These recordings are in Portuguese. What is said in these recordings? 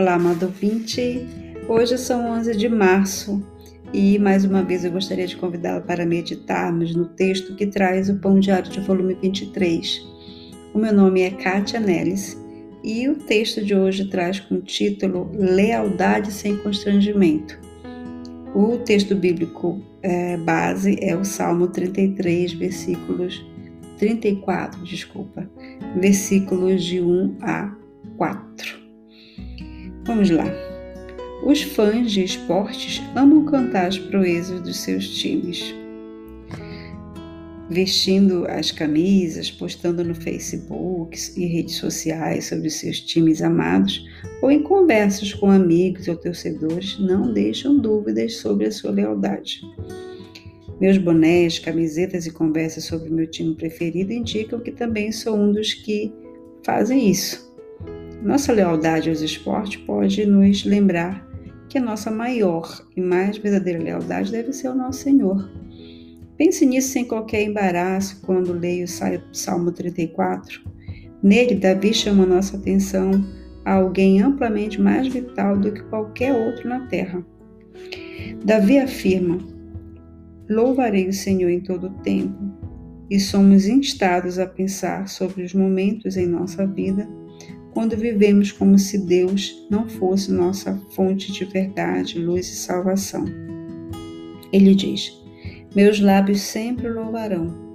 Olá, amado ouvinte. Hoje são 11 de março e mais uma vez eu gostaria de convidá-lo para meditarmos no texto que traz o Pão Diário de volume 23. O meu nome é Kátia Nelis e o texto de hoje traz com o título Lealdade sem constrangimento. O texto bíblico é, base é o Salmo 33, versículos 34, desculpa, versículos de 1 a 4. Vamos lá. Os fãs de esportes amam cantar as proezas dos seus times. Vestindo as camisas, postando no Facebook e redes sociais sobre seus times amados, ou em conversas com amigos ou torcedores, não deixam dúvidas sobre a sua lealdade. Meus bonés, camisetas e conversas sobre meu time preferido indicam que também sou um dos que fazem isso. Nossa lealdade aos esportes pode nos lembrar que a nossa maior e mais verdadeira lealdade deve ser ao nosso Senhor. Pense nisso sem qualquer embaraço quando leio o Salmo 34. Nele, Davi chama nossa atenção a alguém amplamente mais vital do que qualquer outro na terra. Davi afirma: Louvarei o Senhor em todo o tempo, e somos instados a pensar sobre os momentos em nossa vida quando vivemos como se Deus não fosse nossa fonte de verdade, luz e salvação. Ele diz: Meus lábios sempre louvarão.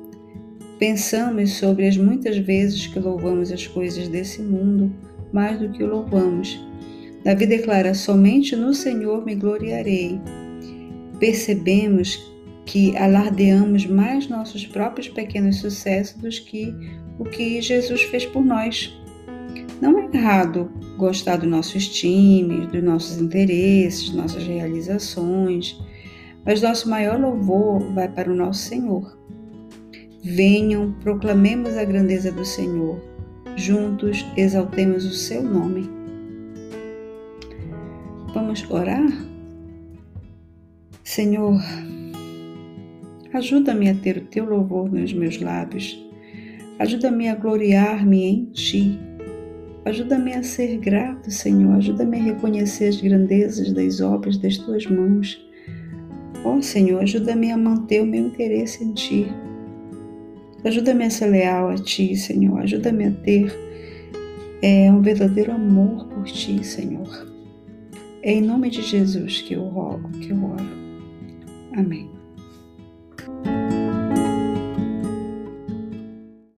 Pensamos sobre as muitas vezes que louvamos as coisas desse mundo mais do que o louvamos. Davi declara: Somente no Senhor me gloriarei. Percebemos que alardeamos mais nossos próprios pequenos sucessos do que o que Jesus fez por nós. Não é errado gostar dos nossos times, dos nossos interesses, nossas realizações, mas nosso maior louvor vai para o nosso Senhor. Venham, proclamemos a grandeza do Senhor. Juntos exaltemos o seu nome. Vamos orar? Senhor, ajuda-me a ter o teu louvor nos meus lábios. Ajuda-me a gloriar-me em ti Ajuda-me a ser grato, Senhor. Ajuda-me a reconhecer as grandezas das obras das tuas mãos. Ó oh, Senhor, ajuda-me a manter o meu interesse em Ti. Ajuda-me a ser leal a Ti, Senhor. Ajuda-me a ter é, um verdadeiro amor por Ti, Senhor. É em nome de Jesus que eu rogo, que eu oro. Amém.